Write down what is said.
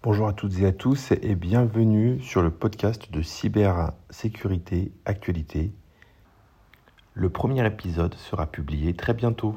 Bonjour à toutes et à tous et bienvenue sur le podcast de Cybersécurité Actualité. Le premier épisode sera publié très bientôt.